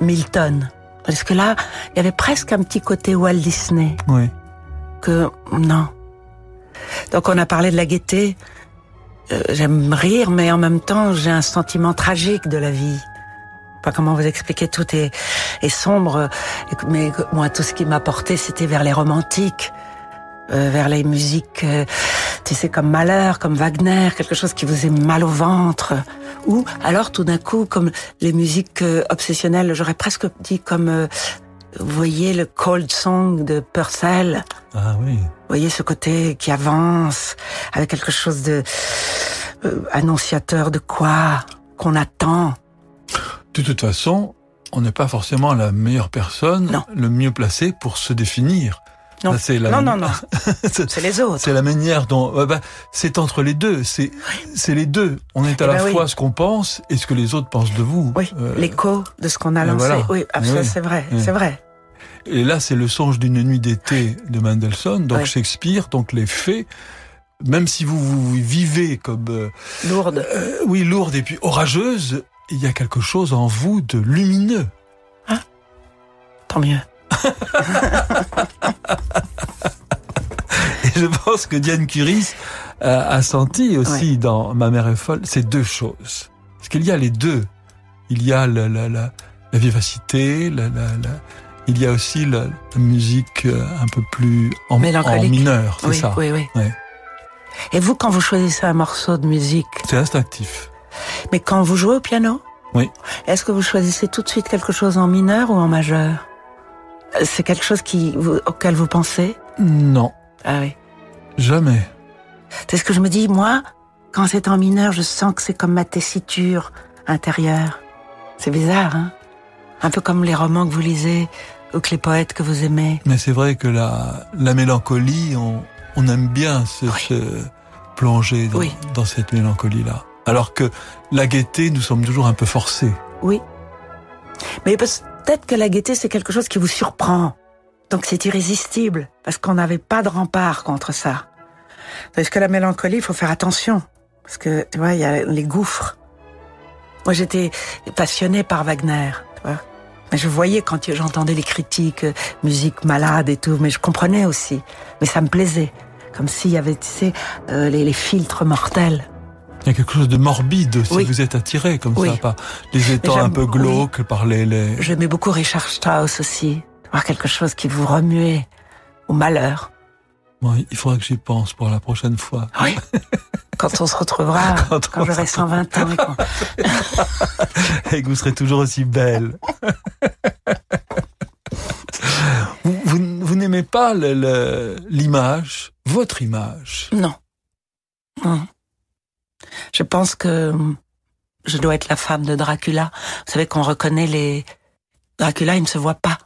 Milton. Parce que là, il y avait presque un petit côté Walt Disney. Oui. Que non. Donc on a parlé de la gaieté. Euh, J'aime rire, mais en même temps, j'ai un sentiment tragique de la vie. Pas comment vous expliquer, tout est, est sombre. Mais moi, tout ce qui m'a porté, c'était vers les romantiques, euh, vers les musiques, euh, tu sais, comme Malheur, comme Wagner, quelque chose qui vous est mal au ventre. Ou alors, tout d'un coup, comme les musiques euh, obsessionnelles, j'aurais presque dit comme, vous voyez, le cold song de Purcell? Ah oui. Vous voyez ce côté qui avance avec quelque chose de euh, annonciateur de quoi qu'on attend? De toute façon, on n'est pas forcément la meilleure personne, le mieux placé pour se définir. Non, la- non, non, non. c'est les autres. C'est la manière dont ouais, bah, c'est entre les deux. C'est c'est les deux. On est à Eh la ben oui. fois ce qu'on pense et ce que les autres pensent de vous. Oui, Euh, l'écho de ce qu'on a lancé. voilà. Oui, ah, Eh oui. c'est vrai, Oui. c'est vrai. Et là, c'est le songe d'une nuit d'été de Mendelssohn, donc. Shakespeare, donc les faits. Même si vous vous vivez comme euh, Lourde. euh, oui lourde et puis orageuse, il y a quelque chose en vous de lumineux. Tant mieux. Et je pense que Diane Curis a, a senti aussi dans Ma mère est folle ces deux choses. Parce qu'il y a les deux. Il y a la, la, la, la vivacité, la, il y a aussi la, musique euh, un peu plus en, en mineur, c'est oui, ça. Oui, oui. Ouais. Et vous, quand vous choisissez un morceau de musique, C'est instinctif. Mais quand vous jouez au piano, Oui. est-ce que vous choisissez tout de suite quelque chose en mineur ou en majeur? C'est quelque chose qui, vous- auquel vous pensez? Non, Ah oui. jamais. C'est ce que je me dis, moi, quand c'est en mineur, je sens que c'est comme ma tessiture intérieure. C'est bizarre, hein? Un peu comme les romans que vous lisez ou que les poètes que vous aimez. Mais c'est vrai que la, la mélancolie, on, on aime bien se, se plonger dans, Oui. dans cette mélancolie-là. Alors que la gaieté, nous sommes toujours un peu forcés. Oui. Mais peut-être que la gaieté, c'est quelque chose qui vous surprend. Donc c'est irrésistible, parce qu'on n'avait pas de rempart contre ça. Parce que la mélancolie, il faut faire attention. Parce que, tu vois, il y a les gouffres. Moi, j'étais passionnée par Wagner, tu vois. Mais je voyais quand j'entendais les critiques, euh, musique malade et tout, mais je comprenais aussi. Mais ça me plaisait. Comme s'il y avait, tu sais, euh, les, les filtres mortels. Il y a quelque chose de morbide aussi. Oui. Vous êtes attiré comme Oui. ça par les étangs un peu glauques, par les... les... J'aimais beaucoup Richard Strauss aussi. Voir quelque chose qui vous remuait au malheur. Bon, il faudra que j'y pense pour la prochaine fois. Oui. Quand on se retrouvera, Quand quand, j'aurai se 120 ans. et que vous serez toujours aussi belle. vous vous- vous n'aimez pas l'image, votre image? Non. Non. Je pense que je dois être la femme de Dracula. Vous savez qu'on reconnaît les... Dracula, il ne se voit pas.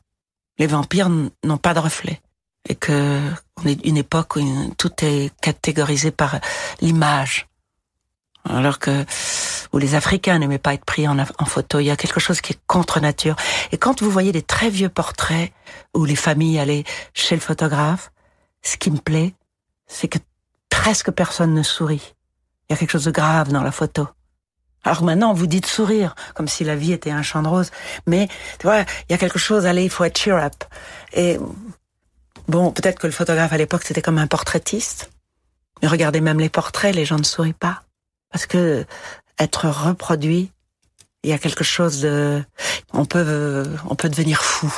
Les vampires n'ont pas de reflet. Et que on est une époque où tout est catégorisé par l'image. Alors que où les Africains n'aimaient pas être pris en, en photo. Il y a quelque chose qui est contre nature. Et quand vous voyez des très vieux portraits où les familles allaient chez le photographe, ce qui me plaît, c'est que presque personne ne sourit. Il y a quelque chose de grave dans la photo. Alors maintenant, vous dit de sourire, comme si la vie était un champ de roses. Mais, tu vois, il y a quelque chose, allez, il faut être cheer up. Et, bon, peut-être que le photographe à l'époque, c'était comme un portraitiste. Mais regardez même les portraits, les gens ne sourient pas. Parce que être reproduit, il y a quelque chose de, on peut, on peut devenir fou.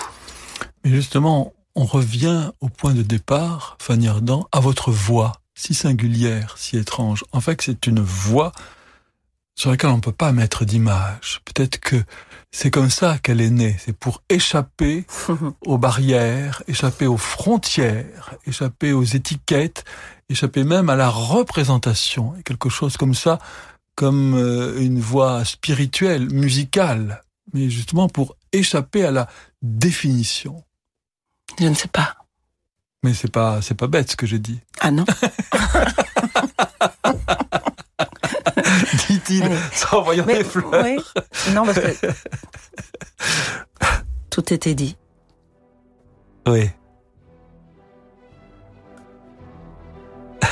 Mais justement, on revient au point de départ, Fanny Ardant, à votre voix, si singulière, si étrange. En fait, c'est une voix sur laquelle on ne peut pas mettre d'image. Peut-être que c'est comme ça qu'elle est née. C'est pour échapper aux barrières, échapper aux frontières, échapper aux étiquettes, échapper même à la représentation. Et quelque chose comme ça, comme euh, une voix spirituelle, musicale, mais justement pour échapper à la définition. Je ne sais pas. Mais c'est pas, c'est pas bête ce que j'ai dit. Ah non. Dit-il, sans voyant Mais- des fleurs. oui. Non, parce que tout était dit. Oui.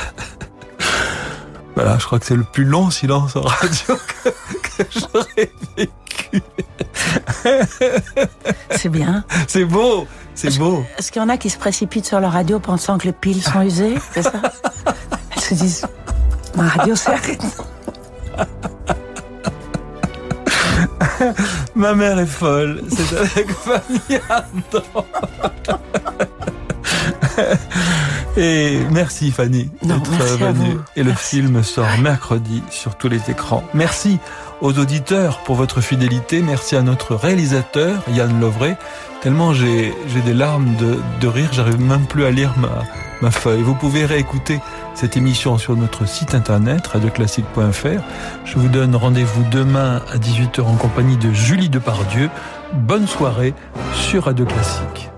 Voilà, je crois que c'est le plus long silence en radio que, que j'aurais vécu. C'est bien. C'est beau, c'est beau. Est-ce qu'il y en a qui se précipitent sur leur radio pensant que les piles sont usées C'est ça Elles se disent Ma radio s'arrête. Ma mère est folle, c'est avec Fanny Ardant. Et merci Fanny d'être venue. Et le film sort mercredi sur tous les écrans. Merci aux auditeurs pour votre fidélité. Merci à notre réalisateur Yann Lovray. Tellement j'ai des larmes de, de rire, j'arrive même plus à lire ma, ma feuille. Vous pouvez réécouter cette émission sur notre site internet radioclassique.fr. Je vous donne rendez-vous demain à 18h en compagnie de Julie Depardieu. Bonne soirée sur Radio Classique.